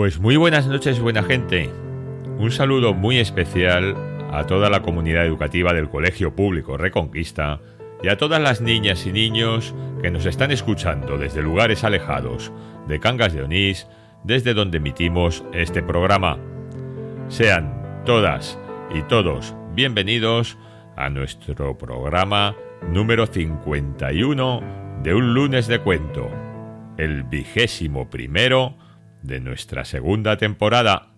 Pues muy buenas noches, buena gente. Un saludo muy especial a toda la comunidad educativa del Colegio Público Reconquista y a todas las niñas y niños que nos están escuchando desde lugares alejados de Cangas de Onís, desde donde emitimos este programa. Sean todas y todos bienvenidos a nuestro programa número 51 de un lunes de cuento, el vigésimo primero de nuestra segunda temporada.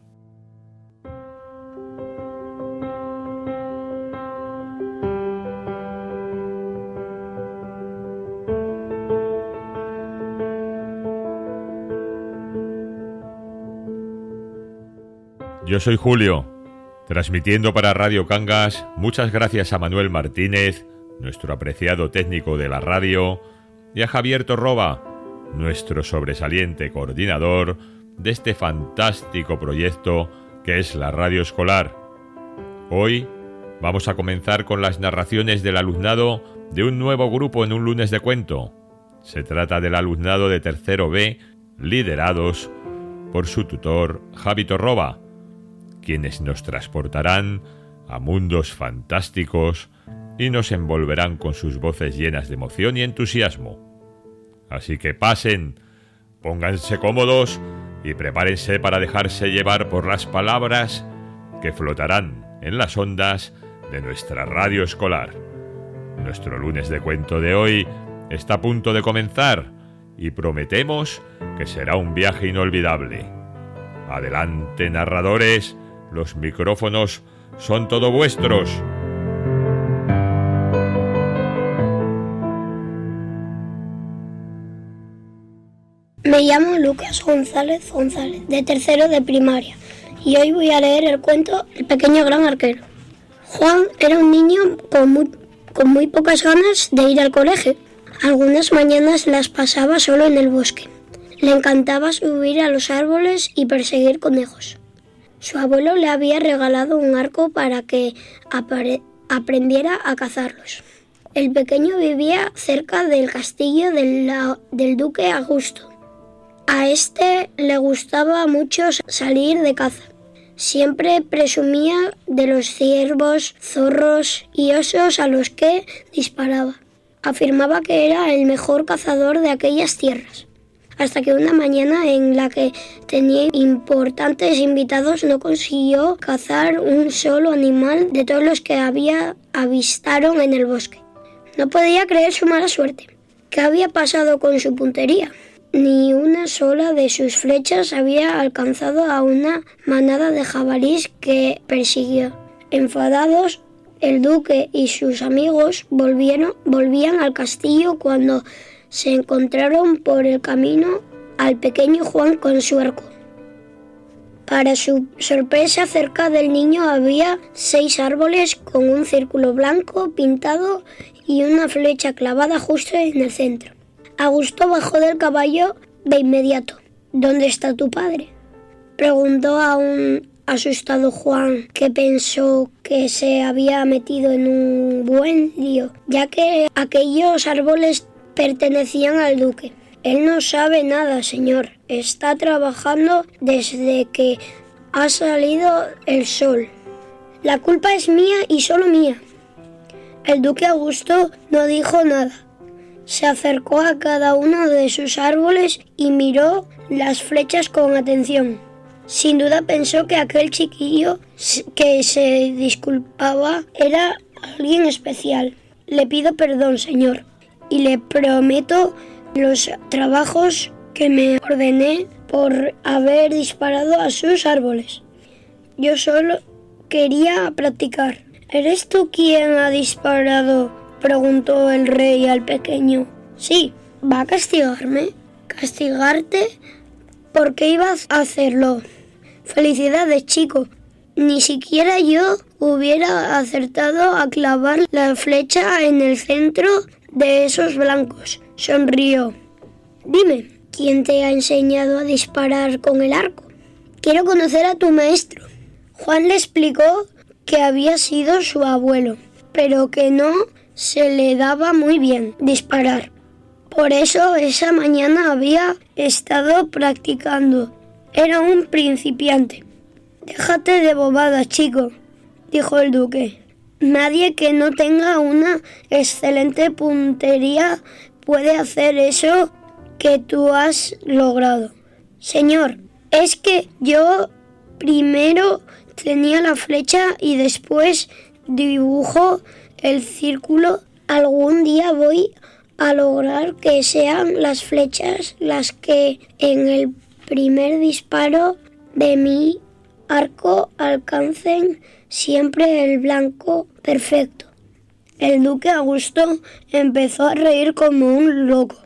Yo soy Julio, transmitiendo para Radio Cangas. Muchas gracias a Manuel Martínez, nuestro apreciado técnico de la radio, y a Javier Torroba, nuestro sobresaliente coordinador de este fantástico proyecto que es la radio escolar. Hoy vamos a comenzar con las narraciones del alumnado de un nuevo grupo en un lunes de cuento. Se trata del alumnado de tercero B, liderados por su tutor Javi Torroba, quienes nos transportarán a mundos fantásticos y nos envolverán con sus voces llenas de emoción y entusiasmo. Así que pasen, pónganse cómodos y prepárense para dejarse llevar por las palabras que flotarán en las ondas de nuestra radio escolar. Nuestro lunes de cuento de hoy está a punto de comenzar y prometemos que será un viaje inolvidable. Adelante, narradores, los micrófonos son todo vuestros. Llamo Lucas González González, de tercero de primaria, y hoy voy a leer el cuento El pequeño gran arquero. Juan era un niño con muy, con muy pocas ganas de ir al colegio. Algunas mañanas las pasaba solo en el bosque. Le encantaba subir a los árboles y perseguir conejos. Su abuelo le había regalado un arco para que aprendiera a cazarlos. El pequeño vivía cerca del castillo del duque Augusto a este le gustaba mucho salir de caza. Siempre presumía de los ciervos, zorros y osos a los que disparaba. Afirmaba que era el mejor cazador de aquellas tierras. Hasta que una mañana en la que tenía importantes invitados no consiguió cazar un solo animal de todos los que había avistaron en el bosque. No podía creer su mala suerte. ¿Qué había pasado con su puntería? Ni una sola de sus flechas había alcanzado a una manada de jabalís que persiguió. Enfadados, el duque y sus amigos volvieron, volvían al castillo cuando se encontraron por el camino al pequeño Juan con su arco. Para su sorpresa, cerca del niño había seis árboles con un círculo blanco pintado y una flecha clavada justo en el centro. Augusto bajó del caballo de inmediato. ¿Dónde está tu padre? Preguntó a un asustado Juan, que pensó que se había metido en un buen lío, ya que aquellos árboles pertenecían al duque. Él no sabe nada, señor. Está trabajando desde que ha salido el sol. La culpa es mía y solo mía. El duque Augusto no dijo nada. Se acercó a cada uno de sus árboles y miró las flechas con atención. Sin duda pensó que aquel chiquillo que se disculpaba era alguien especial. Le pido perdón, señor, y le prometo los trabajos que me ordené por haber disparado a sus árboles. Yo solo quería practicar. ¿Eres tú quien ha disparado preguntó el rey al pequeño. Sí, ¿va a castigarme? ¿Castigarte? ¿Por qué ibas a hacerlo? Felicidades, chico. Ni siquiera yo hubiera acertado a clavar la flecha en el centro de esos blancos. Sonrió. Dime, ¿quién te ha enseñado a disparar con el arco? Quiero conocer a tu maestro. Juan le explicó que había sido su abuelo, pero que no se le daba muy bien disparar. Por eso esa mañana había estado practicando era un principiante. Déjate de bobadas, chico, dijo el duque. Nadie que no tenga una excelente puntería puede hacer eso que tú has logrado. Señor, es que yo primero tenía la flecha y después dibujo el círculo. Algún día voy a lograr que sean las flechas las que en el primer disparo de mi arco alcancen siempre el blanco perfecto. El duque Augusto empezó a reír como un loco.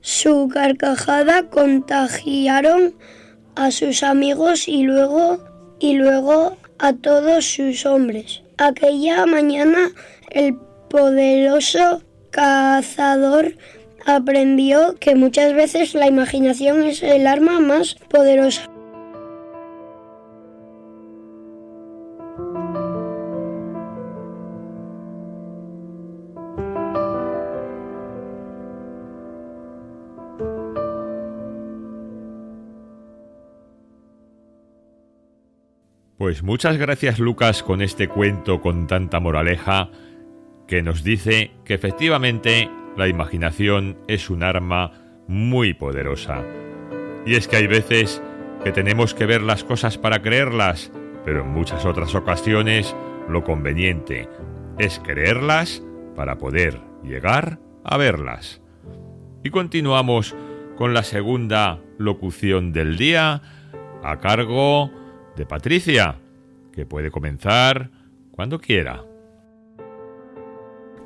Su carcajada contagiaron a sus amigos y luego y luego a todos sus hombres. Aquella mañana el poderoso cazador aprendió que muchas veces la imaginación es el arma más poderosa. Pues muchas gracias Lucas con este cuento con tanta moraleja que nos dice que efectivamente la imaginación es un arma muy poderosa. Y es que hay veces que tenemos que ver las cosas para creerlas, pero en muchas otras ocasiones lo conveniente es creerlas para poder llegar a verlas. Y continuamos con la segunda locución del día a cargo de Patricia, que puede comenzar cuando quiera.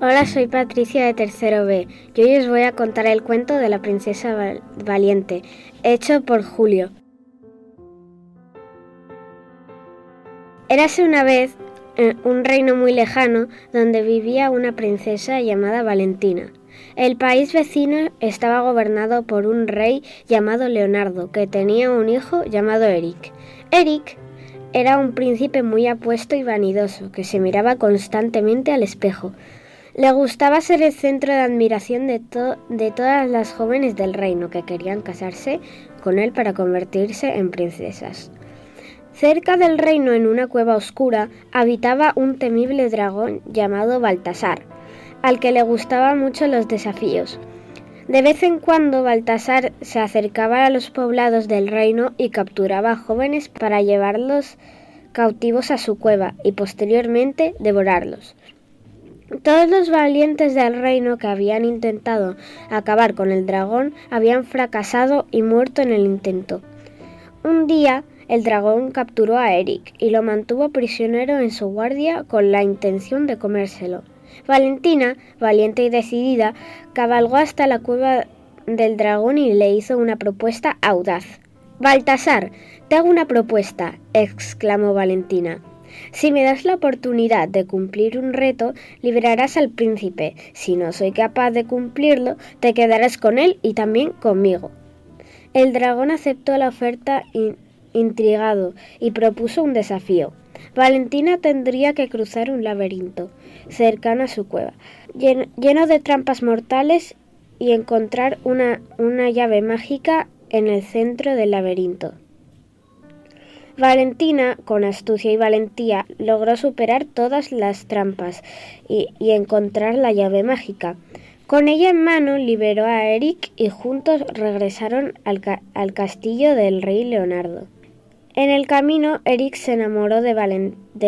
Hola, soy Patricia de Tercero B y hoy os voy a contar el cuento de la princesa valiente, hecho por Julio. Érase una vez en un reino muy lejano donde vivía una princesa llamada Valentina. El país vecino estaba gobernado por un rey llamado Leonardo, que tenía un hijo llamado Eric. Eric era un príncipe muy apuesto y vanidoso, que se miraba constantemente al espejo. Le gustaba ser el centro de admiración de, todas las jóvenes del reino que querían casarse con él para convertirse en princesas. Cerca del reino, en una cueva oscura, habitaba un temible dragón llamado Baltasar, al que le gustaban mucho los desafíos. De vez en cuando Baltasar se acercaba a los poblados del reino y capturaba jóvenes para llevarlos cautivos a su cueva y posteriormente devorarlos. Todos los valientes del reino que habían intentado acabar con el dragón habían fracasado y muerto en el intento. Un día el dragón capturó a Eric y lo mantuvo prisionero en su guardia con la intención de comérselo. Valentina, valiente y decidida, cabalgó hasta la cueva del dragón y le hizo una propuesta audaz. Baltasar, te hago una propuesta, exclamó Valentina. Si me das la oportunidad de cumplir un reto, liberarás al príncipe. Si no soy capaz de cumplirlo, te quedarás con él y también conmigo. El dragón aceptó la oferta intrigado y propuso un desafío. Valentina tendría que cruzar un laberinto cercano a su cueva, lleno, de trampas mortales y encontrar una, una llave mágica en el centro del laberinto. Valentina, con astucia y valentía, logró superar todas las trampas y, encontrar la llave mágica. Con ella en mano liberó a Eric y juntos regresaron al, al castillo del rey Leonardo. En el camino, Eric se enamoró de,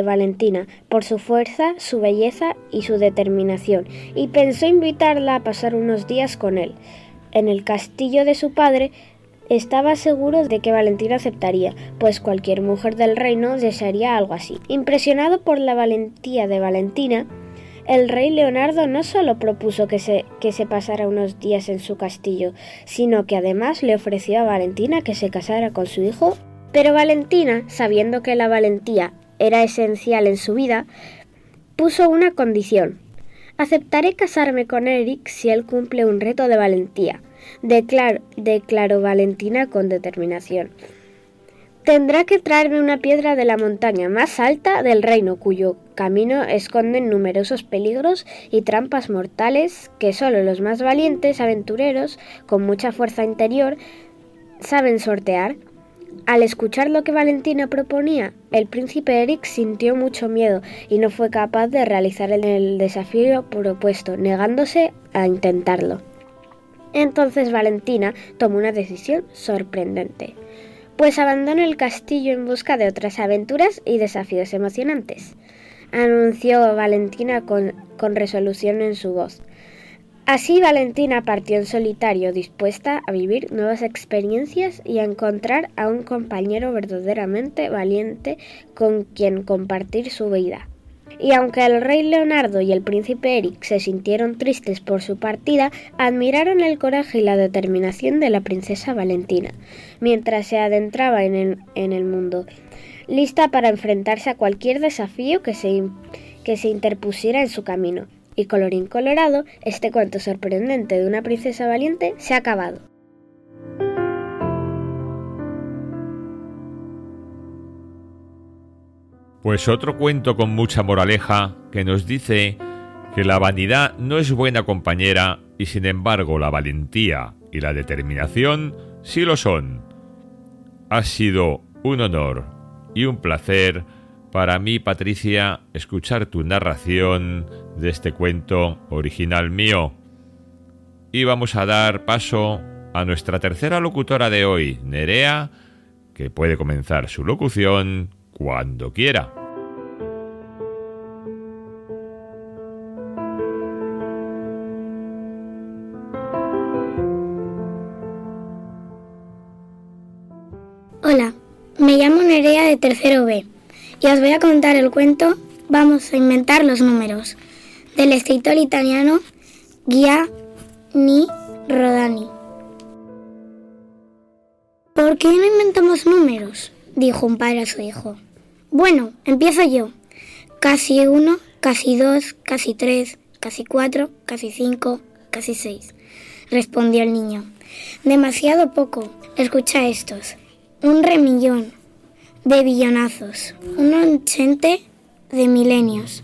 Valentina por su fuerza, su belleza y su determinación, y pensó invitarla a pasar unos días con él. En el castillo de su padre estaba seguro de que Valentina aceptaría, pues cualquier mujer del reino desearía algo así. Impresionado por la valentía de Valentina, el rey Leonardo no solo propuso que se, que se pasara unos días en su castillo, sino que además le ofreció a Valentina que se casara con su hijo pero Valentina, sabiendo que la valentía era esencial en su vida, puso una condición. Aceptaré casarme con Eric si él cumple un reto de valentía, declaró, Valentina con determinación. Tendrá que traerme una piedra de la montaña más alta del reino, cuyo camino esconden numerosos peligros y trampas mortales que solo los más valientes aventureros, con mucha fuerza interior, saben sortear. Al escuchar lo que Valentina proponía, el príncipe Eric sintió mucho miedo y no fue capaz de realizar el desafío propuesto, negándose a intentarlo. Entonces Valentina tomó una decisión sorprendente, pues abandonó el castillo en busca de otras aventuras y desafíos emocionantes, anunció Valentina con, con resolución en su voz. Así Valentina partió en solitario, dispuesta a vivir nuevas experiencias y a encontrar a un compañero verdaderamente valiente con quien compartir su vida. Y aunque el rey Leonardo y el príncipe Eric se sintieron tristes por su partida, admiraron el coraje y la determinación de la princesa Valentina, mientras se adentraba en el, mundo, lista para enfrentarse a cualquier desafío que se, que se interpusiera en su camino. Y colorín colorado, este cuento sorprendente de una princesa valiente se ha acabado. Pues otro cuento con mucha moraleja que nos dice que la vanidad no es buena compañera y sin embargo la valentía y la determinación sí lo son. Ha sido un honor y un placer para mí, Patricia, escuchar tu narración de este cuento original mío. Y vamos a dar paso a nuestra tercera locutora de hoy, Nerea, que puede comenzar su locución cuando quiera. Hola, me llamo Nerea de tercero B y os voy a contar el cuento Vamos a inventar los números del escritor italiano Gianni Rodani. ¿Por qué no inventamos números? dijo un padre a su hijo. Bueno, empiezo yo. Casi uno, casi dos, casi tres, casi cuatro, casi cinco, casi seis, respondió el niño. Demasiado poco. Escucha estos. Un remillón, de billonazos, un ochente de milenios,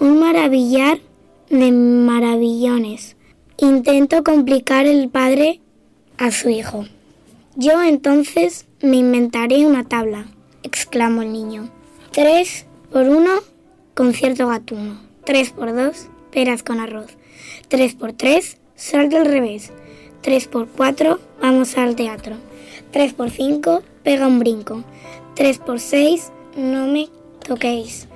un maravillar de maravillones. Intento complicar el padre a su hijo. Yo entonces me inventaré una tabla, exclamó el niño. Tres por uno, concierto gatuno. Tres por dos, peras con arroz. Tres por tres, salto al revés. Tres por cuatro, vamos al teatro. Tres por cinco, pega un brinco. 3 por 6, no me toquéis.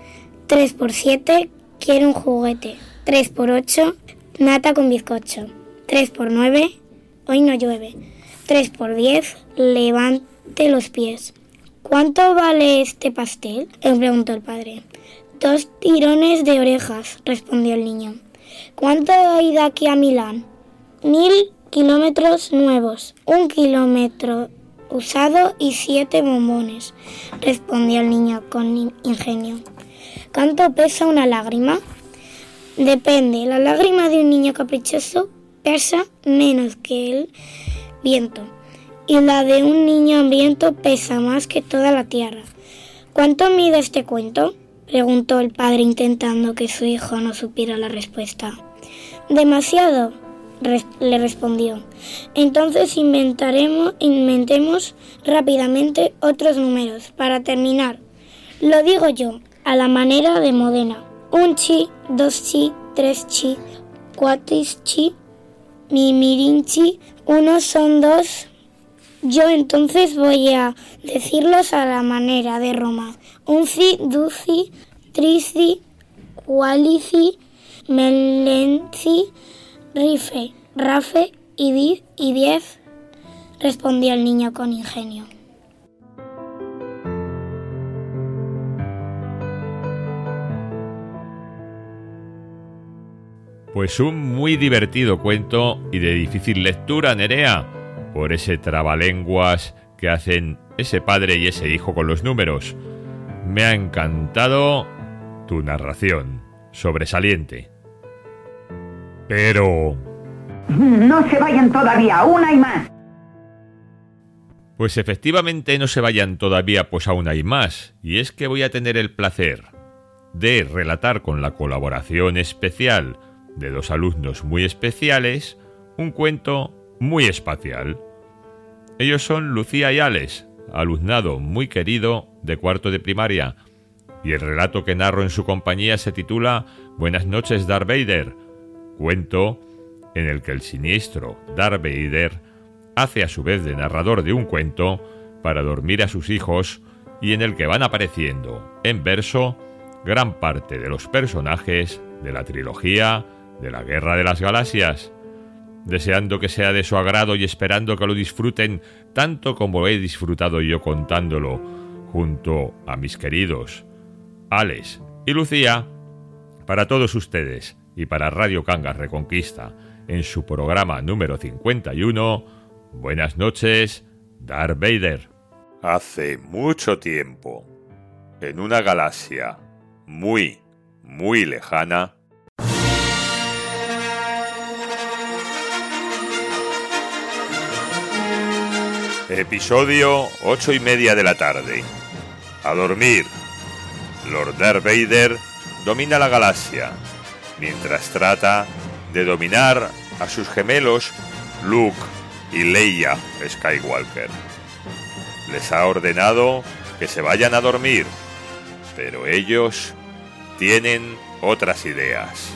3 por 7, quiero un juguete. 3 por 8, nata con bizcocho. 3 por 9, hoy no llueve. 3 por 10, levante los pies. ¿Cuánto vale este pastel? Le preguntó el padre. Dos tirones de orejas, respondió el niño. ¿Cuánto hay de aquí a Milán? Mil kilómetros nuevos. Un kilómetro usado y siete bombones, respondió el niño con ingenio. ¿Cuánto pesa una lágrima? Depende, la lágrima de un niño caprichoso pesa menos que el viento y la de un niño hambriento pesa más que toda la tierra. ¿Cuánto mide este cuento? preguntó el padre intentando que su hijo no supiera la respuesta. Demasiado, le respondió. Entonces inventaremos, inventemos rápidamente otros números para terminar. Lo digo yo, a la manera de Modena. Un chi, dos chi, tres chi, cuatro chi, mi mirinchi, uno son dos. Yo entonces voy a decirlos a la manera de Roma. Unci, duci, trici, qualici, melenci, Rife, Rafe y diez, respondió el niño con ingenio. Pues un muy divertido cuento y de difícil lectura, Nerea, por ese trabalenguas que hacen ese padre y ese hijo con los números. Me ha encantado tu narración, sobresaliente. Pero... No se vayan todavía, aún hay más. Pues efectivamente no se vayan todavía, pues aún hay más. Y es que voy a tener el placer de relatar con la colaboración especial de dos alumnos muy especiales un cuento muy espacial. Ellos son Lucía y Alex, alumnado muy querido de cuarto de primaria, y el relato que narro en su compañía se titula Buenas noches Darth Vader, cuento en el que el siniestro Darth Vader hace a su vez de narrador de un cuento para dormir a sus hijos y en el que van apareciendo en verso gran parte de los personajes de la trilogía de la Guerra de las Galaxias, deseando que sea de su agrado y esperando que lo disfruten tanto como he disfrutado yo contándolo junto a mis queridos Alex y Lucía, para todos ustedes y para Radio Cangas Reconquista en su programa número 51, buenas noches, Darth Vader. Hace mucho tiempo, en una galaxia muy, muy lejana, Episodio 8 y media de la tarde. A dormir. Lord Darth Vader domina la galaxia, mientras trata de dominar a sus gemelos Luke y Leia Skywalker. Les ha ordenado que se vayan a dormir, pero ellos tienen otras ideas.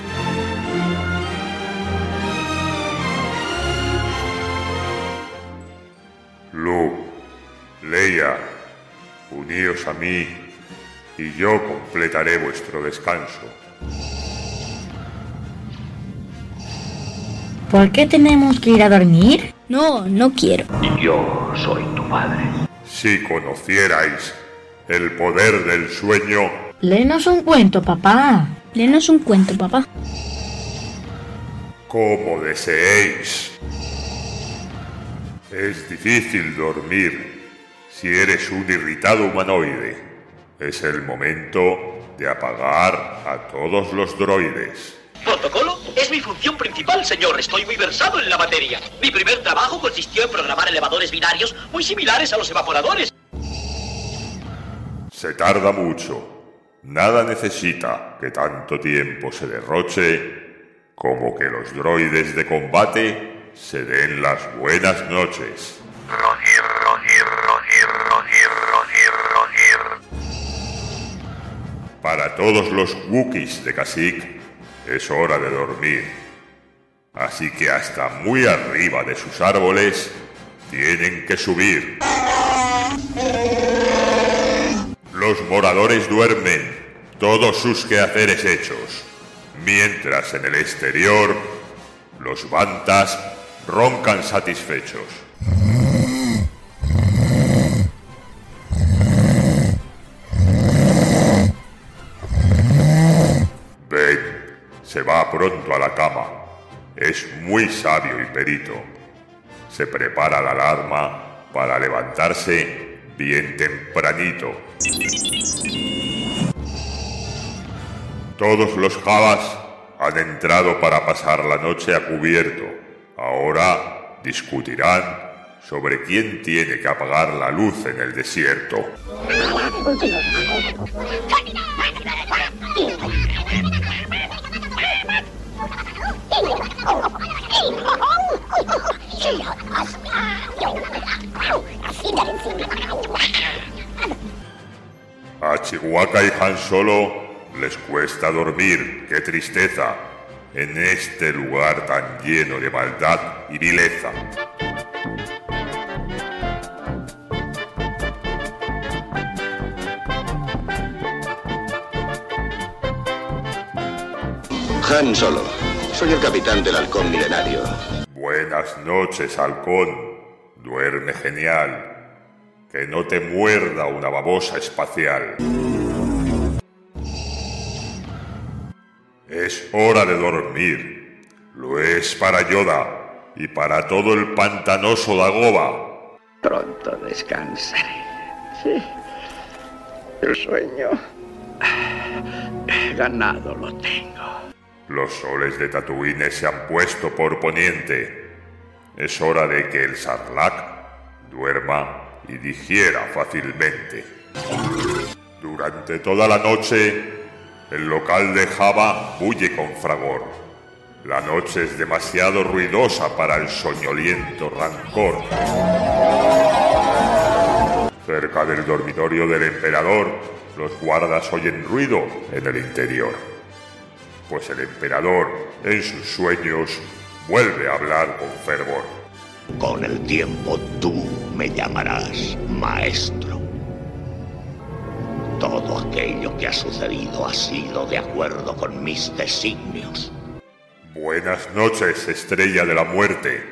Luke, Leia, uníos a mí y yo completaré vuestro descanso. ¿Por qué tenemos que ir a dormir? No, no quiero. Yo soy tu padre. Si conocierais el poder del sueño... Léenos un cuento, papá. Léenos un cuento, papá. Como deseéis. Es difícil dormir si eres un irritado humanoide. Es el momento de apagar a todos los droides. ¿Protocolo? Es mi función principal, señor. Estoy muy versado en la materia. Mi primer trabajo consistió en programar elevadores binarios muy similares a los evaporadores. Se tarda mucho. Nada necesita que tanto tiempo se derroche como que los droides de combate se den las buenas noches. Roger, Roger, Roger. Para todos los Wookiees de Kashyyyk es hora de dormir. Así que hasta muy arriba de sus árboles tienen que subir. Los moradores duermen, todos sus quehaceres hechos, mientras en el exterior los bantas roncan satisfechos. Se va pronto a la cama. Es muy sabio y perito. Se prepara la alarma para levantarse bien tempranito. Todos los Javas han entrado para pasar la noche a cubierto. Ahora discutirán sobre quién tiene que apagar la luz en el desierto. A Chihuahua y Han Solo les cuesta dormir, qué tristeza, en este lugar tan lleno de maldad y vileza. Han Solo. Soy el capitán del halcón milenario. Buenas noches, halcón. Duerme genial. Que no te muerda una babosa espacial. Es hora de dormir. Lo es para Yoda y para todo el pantanoso Dagoba. Pronto descansaré. Sí. El sueño. Ganado lo tengo. Los soles de Tatooine se han puesto por poniente. Es hora de que el Sarlacc duerma y digiera fácilmente. Durante toda la noche, el local de Java bulle con fragor. La noche es demasiado ruidosa para el soñoliento rancor. Cerca del dormitorio del emperador, los guardas oyen ruido en el interior. Pues el emperador, en sus sueños, vuelve a hablar con fervor. Con el tiempo tú me llamarás maestro. Todo aquello que ha sucedido ha sido de acuerdo con mis designios. Buenas noches, estrella de la muerte.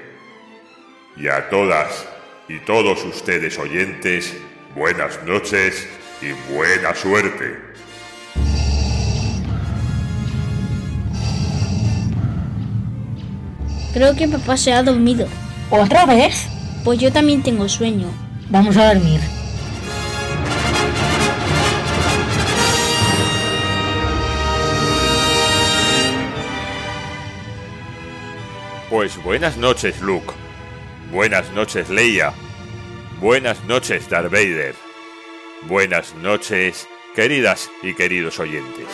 Y a todas y todos ustedes oyentes, buenas noches y buena suerte. Creo que papá se ha dormido. ¿Otra vez? Pues yo también tengo sueño. Vamos a dormir. Pues buenas noches, Luke. Buenas noches, Leia. Buenas noches, Darth Vader. Buenas noches, queridas y queridos oyentes.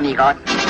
money God.